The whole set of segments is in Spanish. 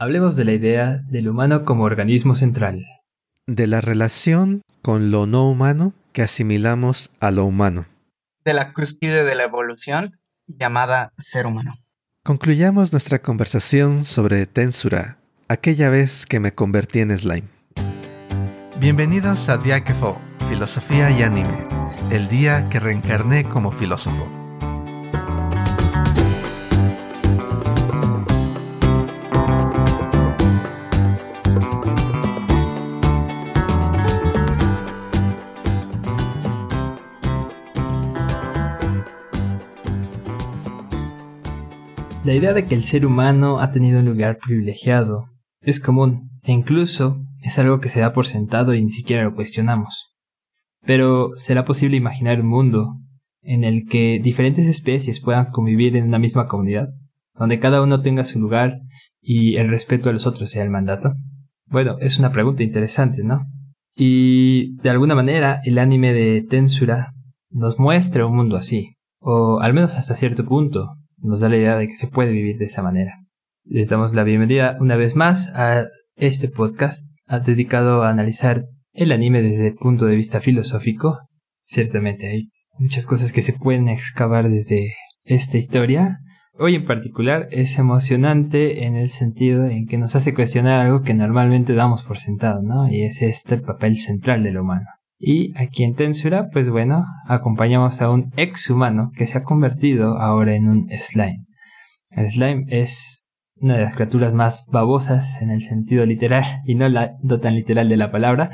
Hablemos de la idea del humano como organismo central. De la relación con lo no humano que asimilamos a lo humano. De la cúspide de la evolución llamada ser humano. Concluyamos nuestra conversación sobre Tensura, aquella vez que me convertí en slime. Bienvenidos a Diakefo, Filosofía y Anime, el día que reencarné como filósofo. La idea de que el ser humano ha tenido un lugar privilegiado es común e incluso es algo que se da por sentado y ni siquiera lo cuestionamos. Pero ¿será posible imaginar un mundo en el que diferentes especies puedan convivir en una misma comunidad, donde cada uno tenga su lugar y el respeto a los otros sea el mandato? Bueno, es una pregunta interesante, ¿no? Y de alguna manera el anime de Tensura nos muestra un mundo así, o al menos hasta cierto punto, nos da la idea de que se puede vivir de esa manera. Les damos la bienvenida una vez más a este podcast dedicado a analizar el anime desde el punto de vista filosófico. Ciertamente hay muchas cosas que se pueden excavar desde esta historia. Hoy en particular es emocionante en el sentido en que nos hace cuestionar algo que normalmente damos por sentado, ¿no? Y es este papel central del humano. Y aquí en Tensura, pues bueno, acompañamos a un ex humano que se ha convertido ahora en un slime. El slime es una de las criaturas más babosas en el sentido literal y no, la, no tan literal de la palabra,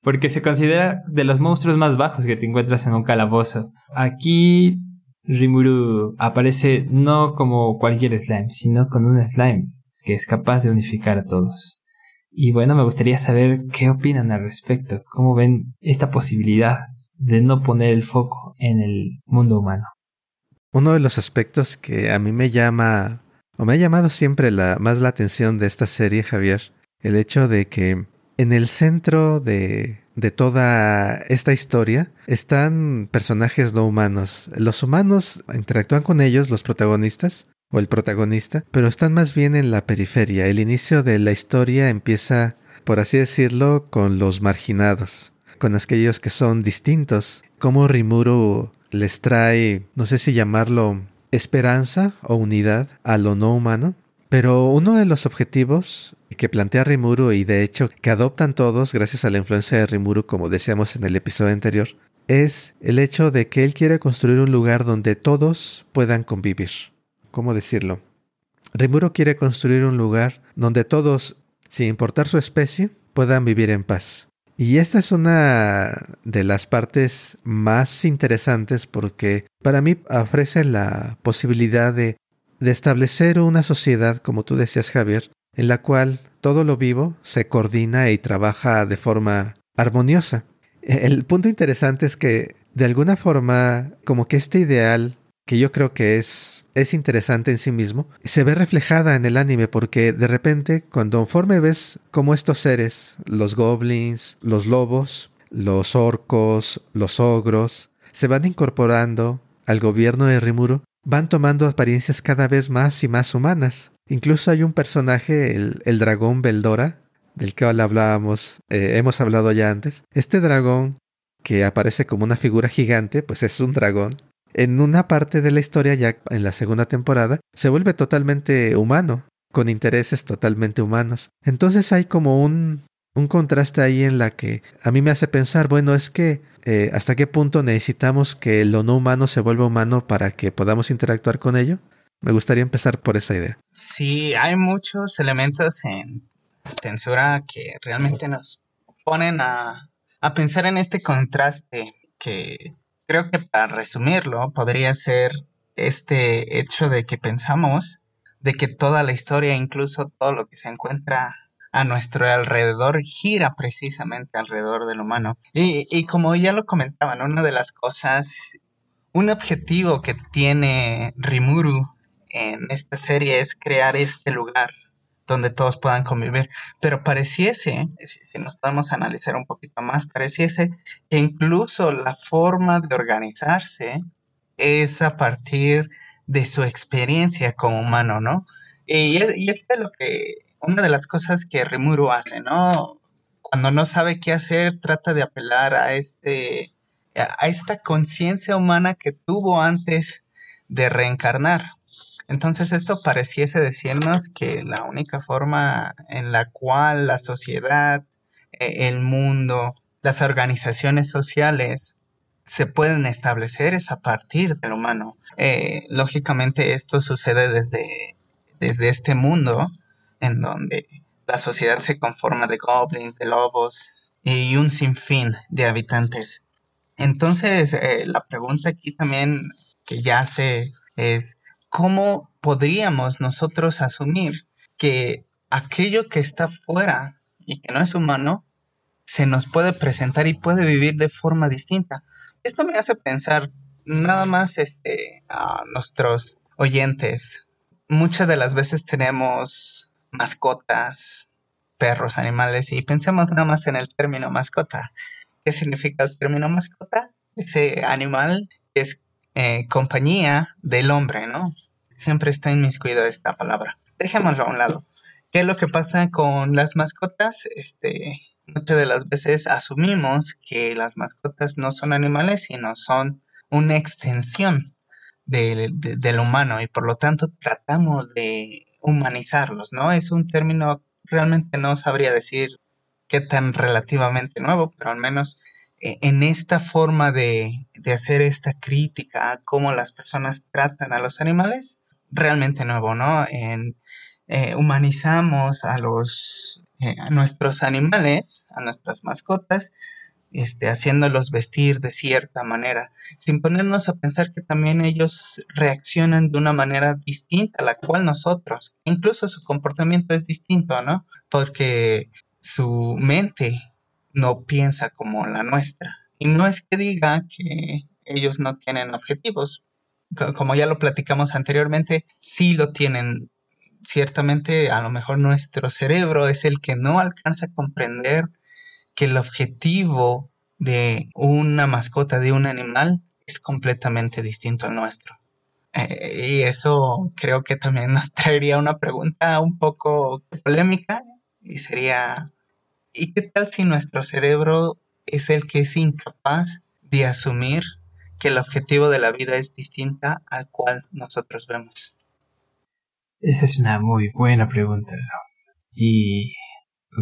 porque se considera de los monstruos más bajos que te encuentras en un calabozo. Aquí Rimuru aparece no como cualquier slime, sino con un slime que es capaz de unificar a todos. Y bueno, me gustaría saber qué opinan al respecto, cómo ven esta posibilidad de no poner el foco en el mundo humano. Uno de los aspectos que a mí me llama, o me ha llamado siempre más la atención de esta serie, Javier, el hecho de que en el centro de, de toda esta historia están personajes no humanos. Los humanos interactúan con ellos, los protagonistas, o el protagonista, pero están más bien en la periferia. El inicio de la historia empieza, por así decirlo, con los marginados, con aquellos que son distintos. Como Rimuru les trae, no sé si llamarlo esperanza o unidad a lo no humano. Pero uno de los objetivos que plantea Rimuru y de hecho que adoptan todos gracias a la influencia de Rimuru como decíamos en el episodio anterior, es el hecho de que él quiere construir un lugar donde todos puedan convivir. ¿Cómo decirlo? Rimuro quiere construir un lugar donde todos, sin importar su especie, puedan vivir en paz. Y esta es una de las partes más interesantes porque para mí ofrece la posibilidad de, de establecer una sociedad, como tú decías Javier, en la cual todo lo vivo se coordina y trabaja de forma armoniosa. El punto interesante es que, de alguna forma, como que este ideal, que yo creo que es es interesante en sí mismo, se ve reflejada en el anime porque de repente cuando conforme ves cómo estos seres, los goblins, los lobos, los orcos, los ogros, se van incorporando al gobierno de Rimuro, van tomando apariencias cada vez más y más humanas. Incluso hay un personaje, el, dragón Beldora, del que hablábamos, eh, hemos hablado ya antes. Este dragón, que aparece como una figura gigante, pues es un dragón, en una parte de la historia, ya en la segunda temporada, se vuelve totalmente humano, con intereses totalmente humanos. Entonces hay como un, un contraste ahí en la que a mí me hace pensar, bueno, es que eh, hasta qué punto necesitamos que lo no humano se vuelva humano para que podamos interactuar con ello. Me gustaría empezar por esa idea. Sí, hay muchos elementos en Tensura que realmente nos ponen a, a pensar en este contraste que Creo que para resumirlo, podría ser este hecho de que pensamos de que toda la historia, incluso todo lo que se encuentra a nuestro alrededor, gira precisamente alrededor del humano. Y, como ya lo comentaban, una de las cosas, un objetivo que tiene Rimuru en esta serie es crear este lugar donde todos puedan convivir. Pero pareciese, si, nos podemos analizar un poquito más, pareciese que incluso la forma de organizarse es a partir de su experiencia como humano, ¿no? Y, y esto es lo que una de las cosas que Rimuru hace, ¿no? Cuando no sabe qué hacer, trata de apelar a este a esta conciencia humana que tuvo antes de reencarnar. Entonces esto pareciese decirnos que la única forma en la cual la sociedad, e, el mundo, las organizaciones sociales se pueden establecer es a partir del humano. Eh, lógicamente esto sucede desde, desde este mundo en donde la sociedad se conforma de goblins, de lobos y un sinfín de habitantes. Entonces, eh, la pregunta aquí también que ya sé es, ¿cómo podríamos nosotros asumir que aquello que está fuera y que no es humano se nos puede presentar y puede vivir de forma distinta? Esto me hace pensar nada más este, a nuestros oyentes. Muchas de las veces tenemos mascotas, perros, animales y pensemos nada más en el término mascota. ¿Qué significa el término mascota? Ese animal es eh, compañía del hombre, ¿no? Siempre está inmiscuida esta palabra. Dejémoslo a un lado. ¿Qué es lo que pasa con las mascotas? Este, muchas de las veces asumimos que las mascotas no son animales, sino son una extensión del humano y por lo tanto tratamos de humanizarlos, ¿no? Es un término, realmente no sabría decir qué tan relativamente nuevo, pero al menos en esta forma de, hacer esta crítica a cómo las personas tratan a los animales, realmente nuevo, ¿no? Eh, humanizamos a los eh, nuestros animales, a nuestras mascotas, este, haciéndolos vestir de cierta manera, sin ponernos a pensar que también ellos reaccionan de una manera distinta a la cual nosotros, incluso su comportamiento es distinto, ¿no? Porque su mente no piensa como la nuestra. Y no es que diga que ellos no tienen objetivos. Como ya lo platicamos anteriormente, sí lo tienen. Ciertamente, a lo mejor nuestro cerebro es el que no alcanza a comprender que el objetivo de una mascota, de un animal, es completamente distinto al nuestro. Eh, y eso creo que también nos traería una pregunta un poco polémica y sería, ¿Y qué tal si nuestro cerebro es el que es incapaz de asumir que el objetivo de la vida es distinta al cual nosotros vemos? Esa es una muy buena pregunta. Y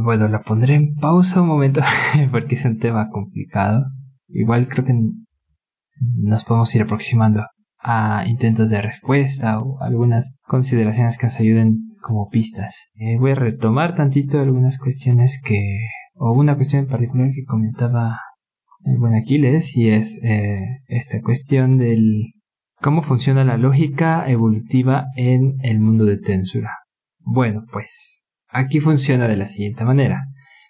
bueno, la pondré en pausa un momento porque es un tema complicado. Igual creo que nos podemos ir aproximando a intentos de respuesta o algunas consideraciones que nos ayuden como pistas. Eh, voy a retomar tantito algunas cuestiones que, o una cuestión en particular que comentaba el buen Aquiles, y es eh, esta cuestión del cómo funciona la lógica evolutiva en el mundo de Tensura. Bueno, pues aquí funciona de la siguiente manera.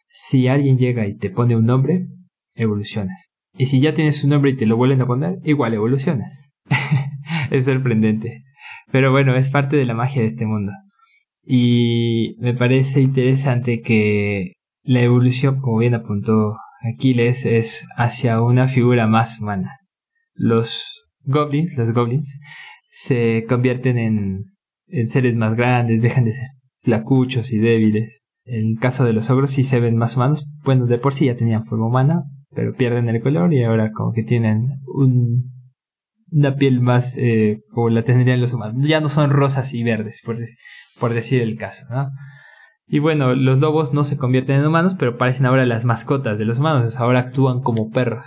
Si alguien llega y te pone un nombre, evolucionas. Y si ya tienes un nombre y te lo vuelven a poner, igual evolucionas. es sorprendente. Pero bueno, es parte de la magia de este mundo. Y me parece interesante que la evolución, como bien apuntó Aquiles, es hacia una figura más humana. Los goblins, los goblins, se convierten en, en seres más grandes, dejan de ser flacuchos y débiles. En caso de los ogros sí se ven más humanos. Bueno, de por sí ya tenían forma humana, pero pierden el color y ahora como que tienen un, una piel más eh, como la tendrían los humanos. Ya no son rosas y verdes, por, decir el caso, ¿no? Y bueno, los lobos no se convierten en humanos, pero parecen ahora las mascotas de los humanos, ahora actúan como perros.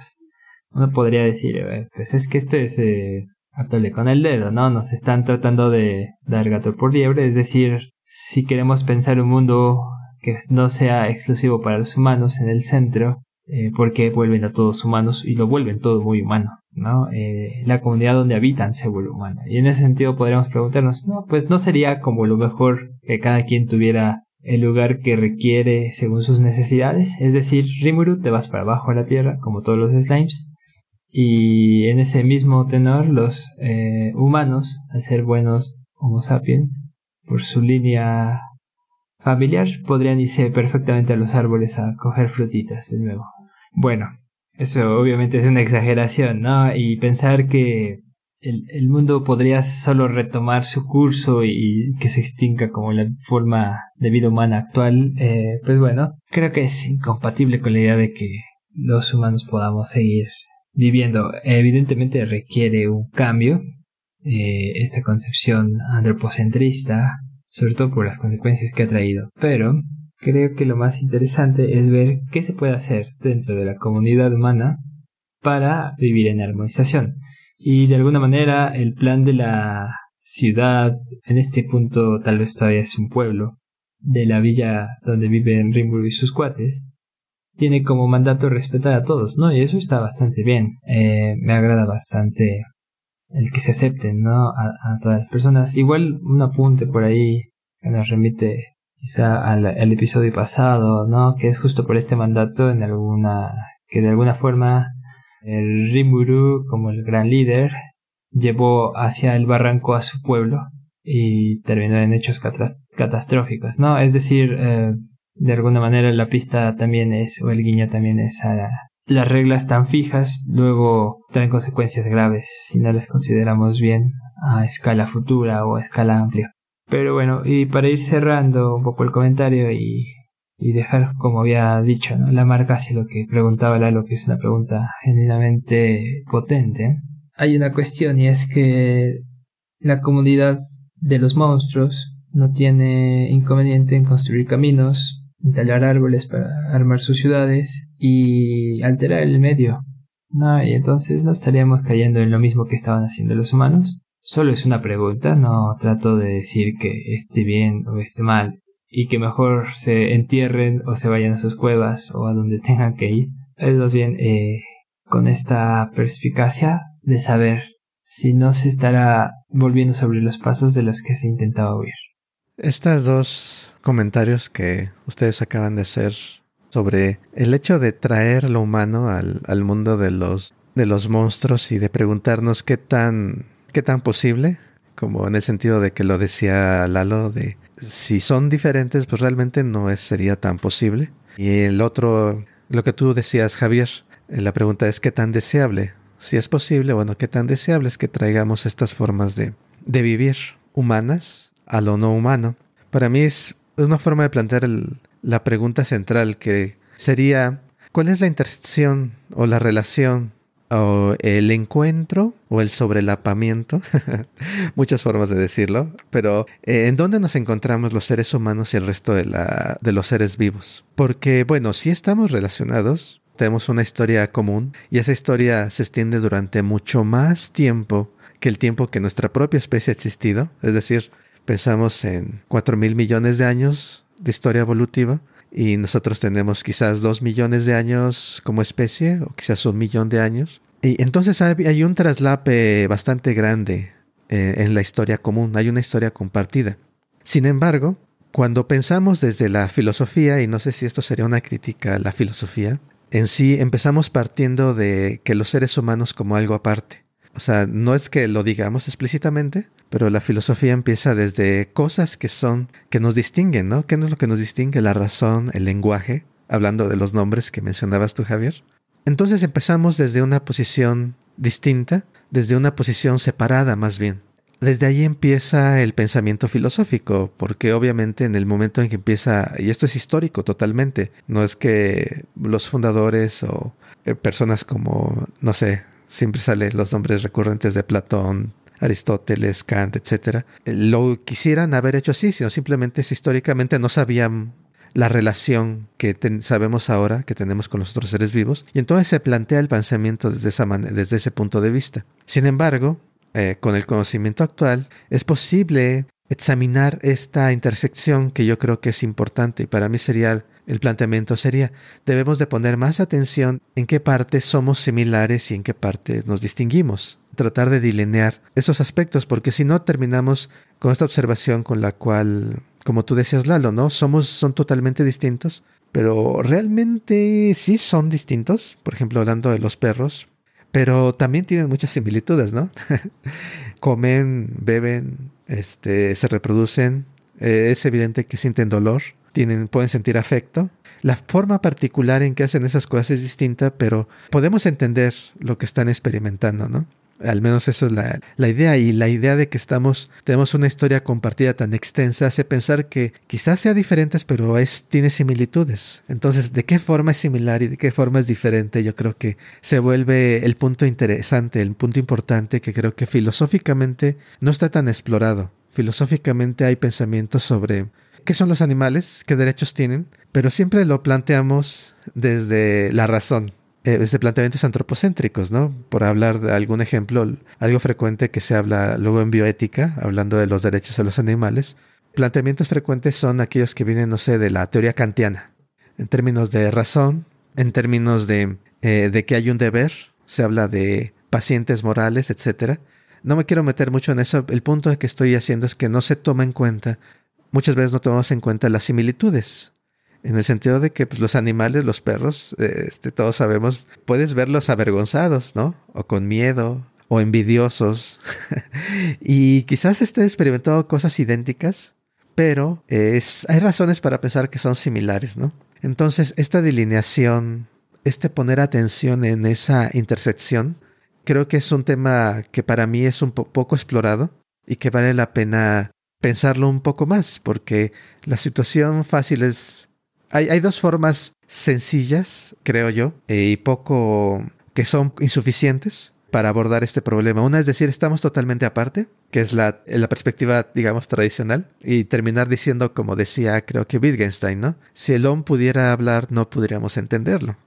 Uno podría decir, pues es que esto es eh, atole con el dedo, ¿no? Nos están tratando de dar gato por liebre, es decir, si queremos pensar un mundo que no sea exclusivo para los humanos en el centro, eh, porque vuelven a todos humanos y lo vuelven todo muy humano. Eh, la comunidad donde habitan se vuelve humana. Y en ese sentido podríamos preguntarnos, no, pues no sería como lo mejor que cada quien tuviera el lugar que requiere según sus necesidades. Es decir, Rimuru te vas para abajo a la tierra, como todos los slimes. Y en ese mismo tenor, los eh, humanos, al ser buenos Homo sapiens, por su línea familiar, podrían irse perfectamente a los árboles a coger frutitas de nuevo. Bueno, eso obviamente es una exageración, ¿no? Y pensar que el, mundo podría solo retomar su curso y, que se extinga como la forma de vida humana actual, eh, pues bueno, creo que es incompatible con la idea de que los humanos podamos seguir viviendo. Evidentemente requiere un cambio, eh, esta concepción antropocentrista, sobre todo por las consecuencias que ha traído, pero creo que lo más interesante es ver qué se puede hacer dentro de la comunidad humana para vivir en armonización. Y de alguna manera el plan de la ciudad, en este punto tal vez todavía es un pueblo, de la villa donde viven Rimuru y sus cuates, tiene como mandato respetar a todos, ¿no? Y eso está bastante bien. Eh, me agrada bastante el que se acepten, ¿no? A, todas las personas. Igual un apunte por ahí que nos remite quizá al, episodio pasado, ¿no? Que es justo por este mandato en alguna, que de alguna forma el Rimuru, como el gran líder, llevó hacia el barranco a su pueblo y terminó en hechos catastróficos, ¿no? Es decir, eh, de alguna manera la pista también es, o el guiño también es a las reglas tan fijas, luego traen consecuencias graves si no las consideramos bien a escala futura o a escala amplia. Pero bueno, y para ir cerrando un poco el comentario y y dejar, como había dicho, la marca hacia lo que preguntaba Lalo, que es una pregunta genuinamente potente. Hay una cuestión y es que la comunidad de los monstruos no tiene inconveniente en construir caminos, talar árboles para armar sus ciudades y alterar el medio. No, y entonces no estaríamos cayendo en lo mismo que estaban haciendo los humanos. Solo es una pregunta, no trato de decir que esté bien o esté mal y que mejor se entierren o se vayan a sus cuevas o a donde tengan que ir. Es más bien eh, con esta perspicacia de saber si no se estará volviendo sobre los pasos de los que se intentaba huir. Estos dos comentarios que ustedes acaban de hacer sobre el hecho de traer lo humano al, al mundo de los, de los monstruos y de preguntarnos qué tan, qué tan posible, como en el sentido de que lo decía Lalo, de si son diferentes, pues realmente no es, sería tan posible. Y el otro, lo que tú decías, Javier, eh, la pregunta es qué tan deseable. Si es posible, bueno, qué tan deseable es que traigamos estas formas de, de vivir humanas a lo no humano. Para mí es una forma de plantear la pregunta central que sería, ¿cuál es la intersección o la relación o el encuentro o el sobrelapamiento, muchas formas de decirlo, pero eh, ¿en dónde nos encontramos los seres humanos y el resto de, la, de los seres vivos? Porque, bueno, si estamos relacionados, tenemos una historia común y esa historia se extiende durante mucho más tiempo que el tiempo que nuestra propia especie ha existido, es decir, pensamos en cuatro mil millones de años de historia evolutiva, y nosotros tenemos quizás dos millones de años como especie o quizás un millón de años. Y entonces hay un traslape bastante grande eh, en la historia común, hay una historia compartida. Sin embargo, cuando pensamos desde la filosofía, y no sé si esto sería una crítica a la filosofía, en sí empezamos partiendo de que los seres humanos como algo aparte. O sea, no es que lo digamos explícitamente, pero la filosofía empieza desde cosas que son, que nos distinguen, ¿no? ¿Qué es lo que nos distingue? La razón, el lenguaje, hablando de los nombres que mencionabas tú, Javier. Entonces empezamos desde una posición distinta, desde una posición separada más bien. Desde ahí empieza el pensamiento filosófico, porque obviamente en el momento en que empieza, y esto es histórico totalmente, no es que los fundadores o eh, personas como, no sé, siempre salen los nombres recurrentes de Platón, Aristóteles, Kant, etc., lo quisieran haber hecho así, sino simplemente históricamente no sabían la relación que sabemos ahora que tenemos con los otros seres vivos, y entonces se plantea el pensamiento desde, esa desde ese punto de vista. Sin embargo, eh, con el conocimiento actual, es posible examinar esta intersección que yo creo que es importante y para mí sería el planteamiento sería, debemos de poner más atención en qué partes somos similares y en qué partes nos distinguimos. Tratar de delinear esos aspectos, porque si no terminamos con esta observación con la cual, como tú decías, Lalo, ¿no? Somos, son totalmente distintos, pero realmente sí son distintos. Por ejemplo, hablando de los perros, pero también tienen muchas similitudes, ¿no? Comen, beben, este, se reproducen. Eh, es evidente que sienten dolor pueden sentir afecto. La forma particular en que hacen esas cosas es distinta, pero podemos entender lo que están experimentando, ¿no? Al menos eso es la, la, idea y la idea de que estamos, tenemos una historia compartida tan extensa hace pensar que quizás sea diferentes, pero es, tiene similitudes. Entonces, ¿de qué forma es similar y de qué forma es diferente? Yo creo que se vuelve el punto interesante, el punto importante que creo que filosóficamente no está tan explorado. Filosóficamente hay pensamientos sobre qué son los animales, qué derechos tienen, pero siempre lo planteamos desde la razón, eh, desde planteamientos antropocéntricos, ¿no? Por hablar de algún ejemplo, algo frecuente que se habla luego en bioética, hablando de los derechos de los animales, planteamientos frecuentes son aquellos que vienen, no sé, de la teoría kantiana, en términos de razón, en términos de, eh, de que hay un deber, se habla de pacientes morales, etc. No me quiero meter mucho en eso, el punto que estoy haciendo es que no se toma en cuenta, muchas veces no tomamos en cuenta las similitudes en el sentido de que pues, los animales, los perros, este, todos sabemos, puedes verlos avergonzados, ¿no? O con miedo, o envidiosos. y quizás esté experimentando cosas idénticas, pero es, hay razones para pensar que son similares, ¿no? Entonces, esta delineación, este poner atención en esa intersección, creo que es un tema que para mí es un poco explorado y que vale la pena pensarlo un poco más, porque la situación fácil es hay, dos formas sencillas, creo yo, eh, y poco que son insuficientes para abordar este problema. Una es decir, estamos totalmente aparte, que es la, la perspectiva, digamos, tradicional, y terminar diciendo, como decía, creo que Wittgenstein, ¿no? Si el hombre pudiera hablar, no podríamos entenderlo.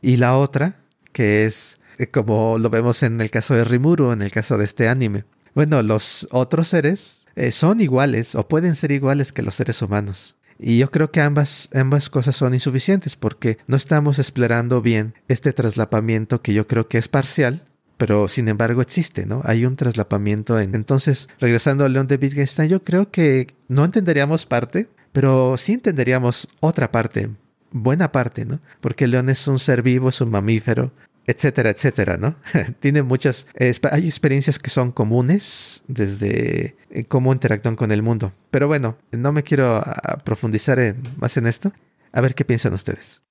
Y la otra, que es eh, como lo vemos en el caso de Rimuru, en el caso de este anime. Bueno, los otros seres eh, son iguales o pueden ser iguales que los seres humanos. Y yo creo que ambas, ambas cosas son insuficientes porque no estamos explorando bien este traslapamiento que yo creo que es parcial, pero sin embargo existe, ¿no? Hay un traslapamiento. En... Entonces, regresando al León de Wittgenstein, yo creo que no entenderíamos parte, pero sí entenderíamos otra parte, buena parte, ¿no? Porque el león es un ser vivo, es un mamífero, etcétera, etcétera, ¿no? Tiene muchas, hay experiencias que son comunes desde eh, cómo interactúan con el mundo. Pero bueno, no me quiero ah, profundizar en, más en esto. A ver qué piensan ustedes.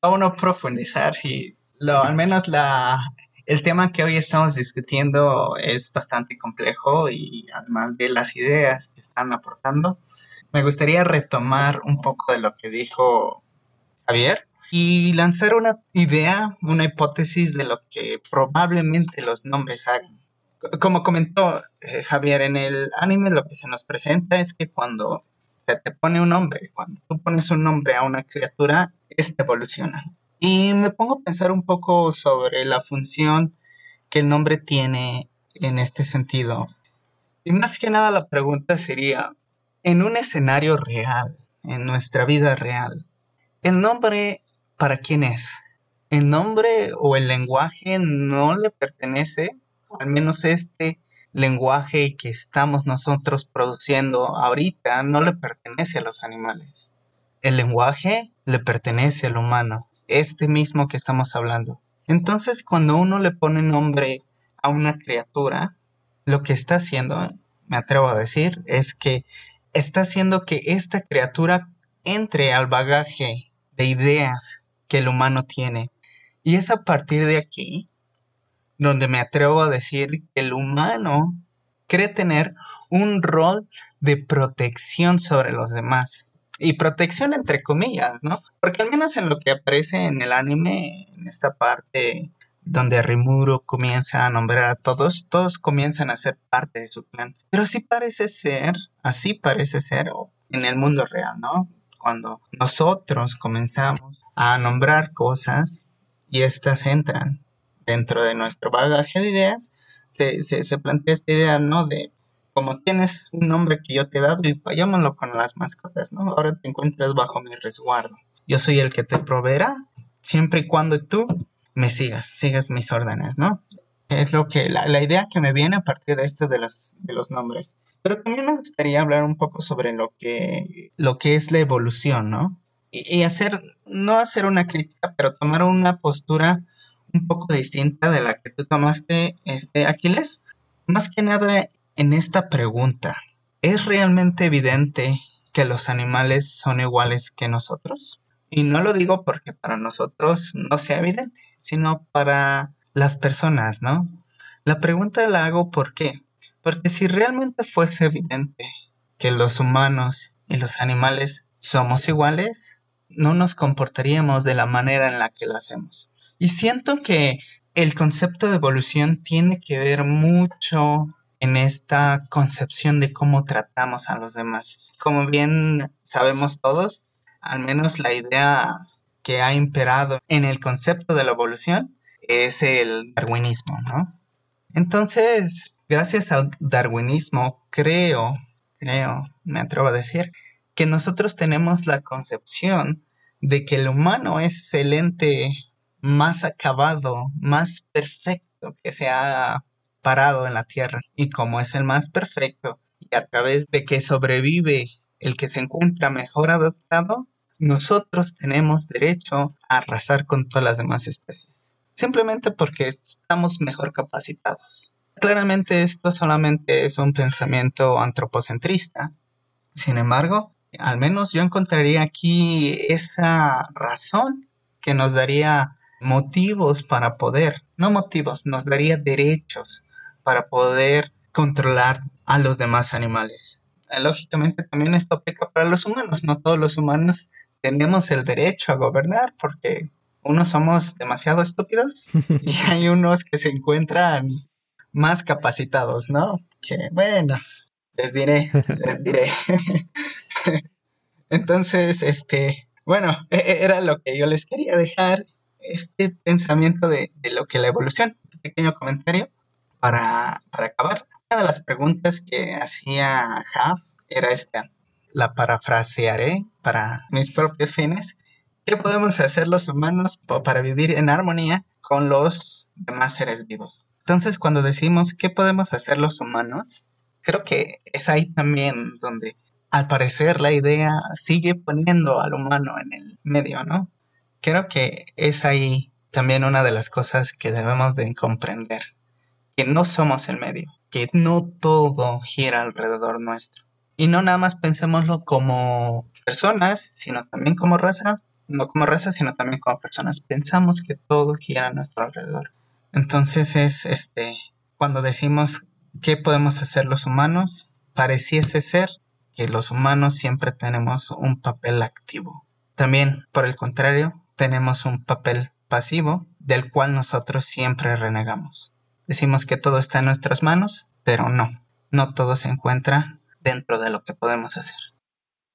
Vamos a profundizar, si lo, al menos la, el tema que hoy estamos discutiendo es bastante complejo y además de las ideas que están aportando, me gustaría retomar un poco de lo que dijo Javier y lanzar una idea, una hipótesis de lo que probablemente los nombres hagan. Como comentó eh, Javier en el anime, lo que se nos presenta es que cuando se te pone un nombre, cuando tú pones un nombre a una criatura, esta evoluciona. Y me pongo a pensar un poco sobre la función que el nombre tiene en este sentido. Y más que nada la pregunta sería, en un escenario real, en nuestra vida real, ¿el nombre para quién es. El nombre o el lenguaje no le pertenece, al menos este lenguaje que estamos nosotros produciendo ahorita no le pertenece a los animales. El lenguaje le pertenece al humano, este mismo que estamos hablando. Entonces, cuando uno le pone nombre a una criatura, lo que está haciendo, me atrevo a decir, es que está haciendo que esta criatura entre al bagaje de ideas que el humano tiene. Y es a partir de aquí donde me atrevo a decir que el humano cree tener un rol de protección sobre los demás. Y protección entre comillas, ¿no? Porque al menos en lo que aparece en el anime, en esta parte donde Rimuro comienza a nombrar a todos, todos comienzan a ser parte de su plan. Pero así parece ser, así parece ser en el mundo real, ¿no? Cuando nosotros comenzamos a nombrar cosas y éstas entran dentro de nuestro bagaje de ideas, se, se, plantea esta idea, ¿no? De como tienes un nombre que yo te he dado y vayámoslo con las mascotas, ¿no? Ahora te encuentras bajo mi resguardo. Yo soy el que te proveerá siempre y cuando tú me sigas, sigas mis órdenes, ¿no? Es lo que, la, la idea que me viene a partir de esto de los, de los nombres. Pero también me gustaría hablar un poco sobre lo que, lo que es la evolución, ¿no? Y, hacer, no hacer una crítica, pero tomar una postura un poco distinta de la que tú tomaste, este, Aquiles. Más que nada en esta pregunta, ¿es realmente evidente que los animales son iguales que nosotros? Y no lo digo porque para nosotros no sea evidente, sino para las personas, ¿no? La pregunta la hago ¿por qué? Porque si realmente fuese evidente que los humanos y los animales somos iguales, no nos comportaríamos de la manera en la que lo hacemos. Y siento que el concepto de evolución tiene que ver mucho en esta concepción de cómo tratamos a los demás. Como bien sabemos todos, al menos la idea que ha imperado en el concepto de la evolución es el darwinismo, ¿no? Entonces, gracias al darwinismo, creo, creo, me atrevo a decir, que nosotros tenemos la concepción de que el humano es el ente más acabado, más perfecto que se ha parado en la Tierra. Y como es el más perfecto, y a través de que sobrevive el que se encuentra mejor adaptado, nosotros tenemos derecho a arrasar con todas las demás especies. Simplemente porque estamos mejor capacitados. Claramente esto solamente es un pensamiento antropocentrista. Sin embargo, al menos yo encontraría aquí esa razón que nos daría motivos para poder, no motivos, nos daría derechos para poder controlar a los demás animales. Eh, lógicamente también esto aplica para los humanos, no todos los humanos tenemos el derecho a gobernar porque unos somos demasiado estúpidos y hay unos que se encuentran más capacitados, ¿no? Que bueno, les diré, les diré. Entonces, este, bueno, e, e, era lo que yo les quería dejar, este pensamiento de, lo que la evolución, un pequeño comentario para, para acabar. Una de las preguntas que hacía Haf era esta, la parafrasearé para mis propios fines. ¿Qué podemos hacer los humanos para vivir en armonía con los demás seres vivos? Entonces, cuando decimos qué podemos hacer los humanos, creo que es ahí también donde al parecer la idea sigue poniendo al humano en el medio, ¿no? Creo que es ahí también una de las cosas que debemos de comprender, que no somos el medio, que no todo gira alrededor nuestro. Y no nada más pensémoslo como personas, sino también como raza, no como raza, sino también como personas. Pensamos que todo gira a nuestro alrededor. Entonces es este, cuando decimos qué podemos hacer los humanos, pareciese ser que los humanos siempre tenemos un papel activo. También, por el contrario, tenemos un papel pasivo del cual nosotros siempre renegamos. Decimos que todo está en nuestras manos, pero no, no todo se encuentra dentro de lo que podemos hacer.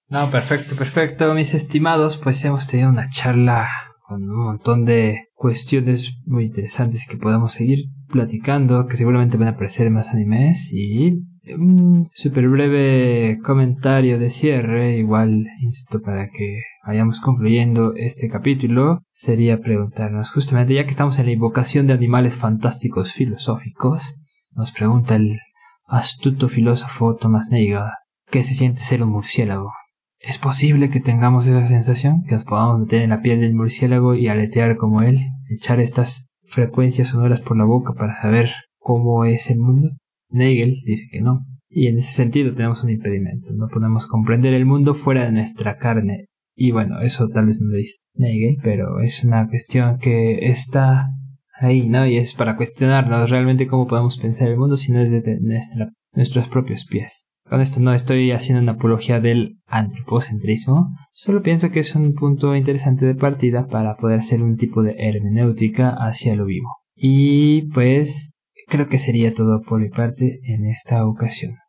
No, perfecto, perfecto, mis estimados, pues hemos tenido una charla con un montón de cuestiones muy interesantes que podemos seguir platicando, que seguramente van a aparecer más animes y un super breve comentario de cierre, igual insisto para que vayamos concluyendo este capítulo, sería preguntarnos justamente, ya que estamos en la invocación de animales fantásticos filosóficos, nos pregunta el astuto filósofo Thomas Nagel, ¿qué se siente ser un murciélago? ¿Es posible que tengamos esa sensación? ¿Que nos podamos meter en la piel del murciélago y aletear como él? ¿Echar estas frecuencias sonoras por la boca para saber cómo es el mundo? Nagel dice que no. Y en ese sentido tenemos un impedimento. No podemos comprender el mundo fuera de nuestra carne. Y bueno, eso tal vez no lo dice Nagel, pero es una cuestión que está ahí, ¿no? Y es para cuestionarnos realmente cómo podemos pensar el mundo si no es desde nuestros propios pies. Con esto no estoy haciendo una apología del antropocentrismo, solo pienso que es un punto interesante de partida para poder hacer un tipo de hermenéutica hacia lo vivo. Y pues Creo que sería todo por mi parte en esta ocasión.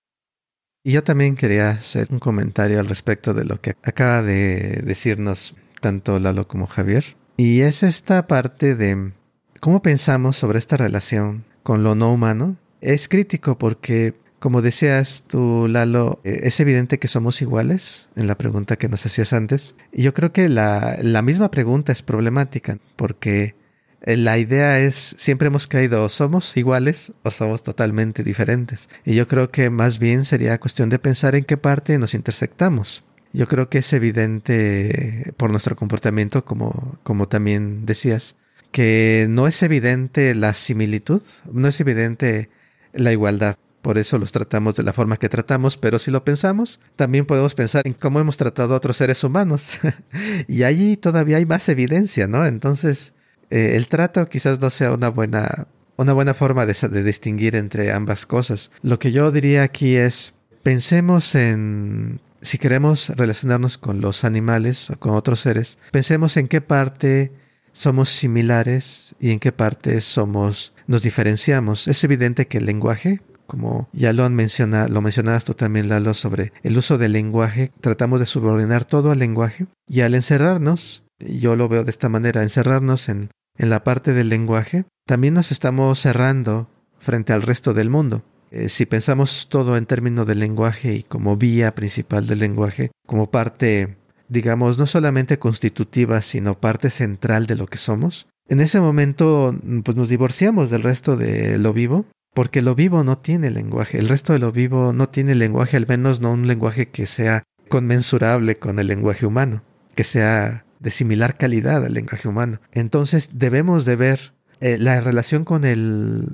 Y yo también quería hacer un comentario al respecto de lo que acaba de decirnos tanto Lalo como Javier. Y es esta parte de cómo pensamos sobre esta relación con lo no humano. Es crítico porque, como decías tú, Lalo, eh, es evidente que somos iguales en la pregunta que nos hacías antes. Y yo creo que la, la misma pregunta es problemática porque eh, la idea es, siempre hemos caído o somos iguales o somos totalmente diferentes. Y yo creo que más bien sería cuestión de pensar en qué parte nos intersectamos. Yo creo que es evidente por nuestro comportamiento, como, como también decías, que no es evidente la similitud, no es evidente la igualdad. Por eso los tratamos de la forma que tratamos, pero si lo pensamos, también podemos pensar en cómo hemos tratado a otros seres humanos. y allí todavía hay más evidencia, ¿no? Entonces, eh, el trato quizás no sea una buena una buena forma de, de distinguir entre ambas cosas. Lo que yo diría aquí es, pensemos en si queremos relacionarnos con los animales o con otros seres, pensemos en qué parte somos similares y en qué parte somos nos diferenciamos. Es evidente que el lenguaje, como ya lo han mencionado, lo mencionabas tú también, Lalo, sobre el uso del lenguaje, tratamos de subordinar todo al lenguaje y al encerrarnos, yo lo veo de esta manera, encerrarnos en, en la parte del lenguaje, también nos estamos cerrando frente al resto del mundo. Eh, si pensamos todo en términos del lenguaje y como vía principal del lenguaje, como parte, digamos, no solamente constitutiva, sino parte central de lo que somos, en ese momento pues nos divorciamos del resto de lo vivo, porque lo vivo no tiene lenguaje, el resto de lo vivo no tiene lenguaje, al menos no un lenguaje que sea conmensurable con el lenguaje humano, que sea de similar calidad al lenguaje humano. Entonces debemos de ver eh, la relación con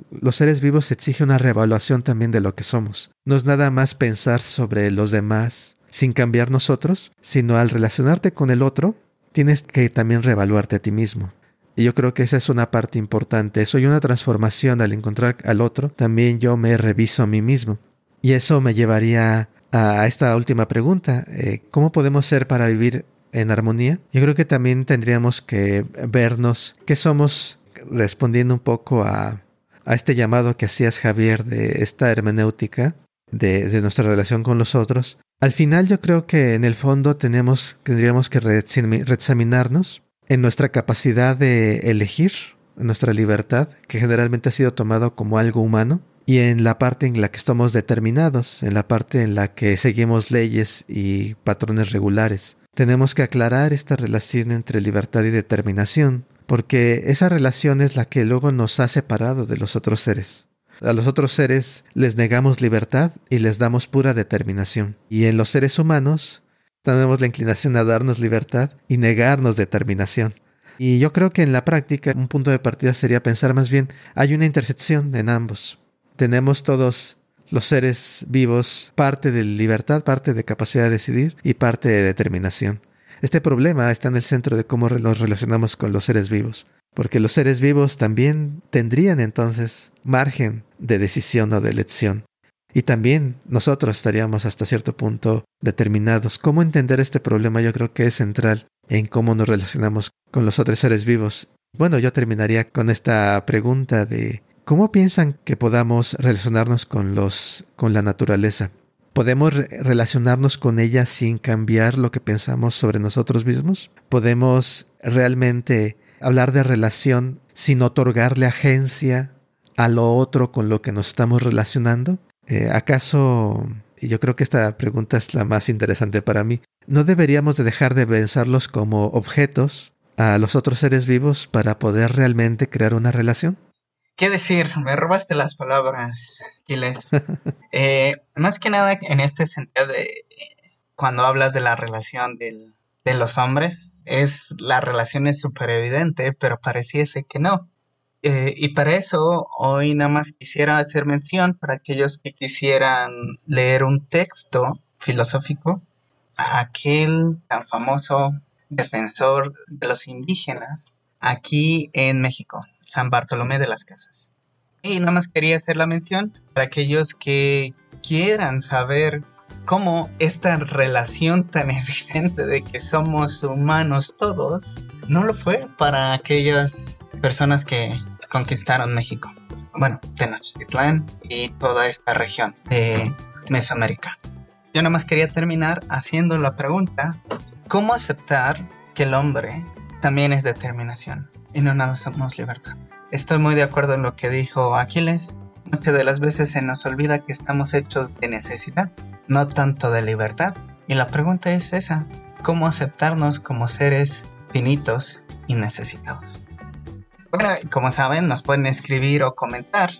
los seres vivos exige una reevaluación también de lo que somos. No es nada más pensar sobre los demás sin cambiar nosotros, sino al relacionarte con el otro, tienes que también reevaluarte a ti mismo. Y yo creo que esa es una parte importante. Soy una transformación al encontrar al otro. También yo me reviso a mí mismo. Y eso me llevaría a esta última pregunta. Eh, ¿Cómo podemos ser para vivir en armonía? Yo creo que también tendríamos que vernos qué somos respondiendo un poco a, a este llamado que hacías Javier de esta hermenéutica de, de, nuestra relación con los otros, al final yo creo que en el fondo tenemos, tendríamos que reexaminarnos en nuestra capacidad de elegir, en nuestra libertad, que generalmente ha sido tomado como algo humano, y en la parte en la que estamos determinados, en la parte en la que seguimos leyes y patrones regulares. Tenemos que aclarar esta relación entre libertad y determinación, porque esa relación es la que luego nos ha separado de los otros seres. A los otros seres les negamos libertad y les damos pura determinación. Y en los seres humanos tenemos la inclinación a darnos libertad y negarnos determinación. Y yo creo que en la práctica un punto de partida sería pensar más bien, hay una intersección en ambos. Tenemos todos los seres vivos parte de libertad, parte de capacidad de decidir y parte de determinación. Este problema está en el centro de cómo nos relacionamos con los seres vivos, porque los seres vivos también tendrían entonces margen de decisión o de elección. Y también nosotros estaríamos hasta cierto punto determinados. ¿Cómo entender este problema? Yo creo que es central en cómo nos relacionamos con los otros seres vivos. Bueno, yo terminaría con esta pregunta de ¿cómo piensan que podamos relacionarnos con los con la naturaleza? ¿Podemos relacionarnos con ella sin cambiar lo que pensamos sobre nosotros mismos? ¿Podemos realmente hablar de relación sin otorgarle agencia a lo otro con lo que nos estamos relacionando? Eh, ¿Acaso, y yo creo que esta pregunta es la más interesante para mí, no deberíamos de dejar de pensarlos como objetos a los otros seres vivos para poder realmente crear una relación? ¿Qué decir? Me robaste las palabras, Giles. Eh, más que nada en este sentido de cuando hablas de la relación del, de los hombres, es la relación es súper evidente, pero pareciese que no. Eh, y para eso hoy nada más quisiera hacer mención para aquellos que quisieran leer un texto filosófico, aquel tan famoso defensor de los indígenas aquí en México, San Bartolomé de las Casas. Y nada más quería hacer la mención para aquellos que quieran saber cómo esta relación tan evidente de que somos humanos todos no lo fue para aquellas personas que conquistaron México. Bueno, Tenochtitlán y toda esta región de Mesoamérica. Yo nada más quería terminar haciendo la pregunta, ¿cómo aceptar que el hombre también es determinación? y no nada somos libertad. Estoy muy de acuerdo en lo que dijo Aquiles. Muchas de las veces se nos olvida que estamos hechos de necesidad, no tanto de libertad. Y la pregunta es esa, ¿cómo aceptarnos como seres finitos y necesitados? Bueno, como saben, nos pueden escribir o comentar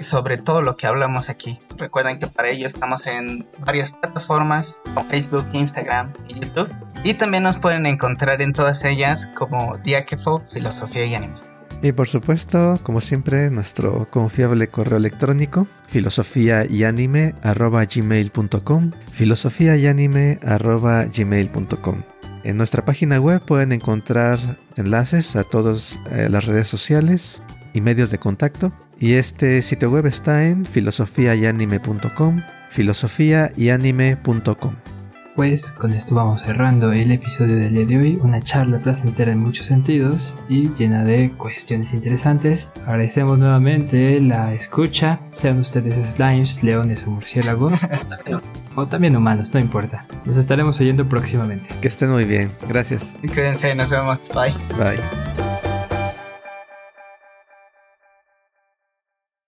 sobre todo lo que hablamos aquí. Recuerden que para ello estamos en varias plataformas como Facebook, Instagram y YouTube. Y también nos pueden encontrar en todas ellas como Diáquefo, Filosofía y Anime. Y por supuesto, como siempre, nuestro confiable correo electrónico, filosofía y anime gmail.com, filosofía y anime gmail.com. En nuestra página web pueden encontrar enlaces a todas eh, las redes sociales y medios de contacto. Y este sitio web está en filosofiayanime.com, filosofiayanime.com. Pues con esto vamos cerrando el episodio del día de hoy, una charla placentera en muchos sentidos y llena de cuestiones interesantes. Agradecemos nuevamente la escucha, sean ustedes slimes, leones o murciélagos, o también humanos, no importa. Nos estaremos oyendo próximamente. Que estén muy bien, gracias. Y cuídense, nos vemos, bye. Bye.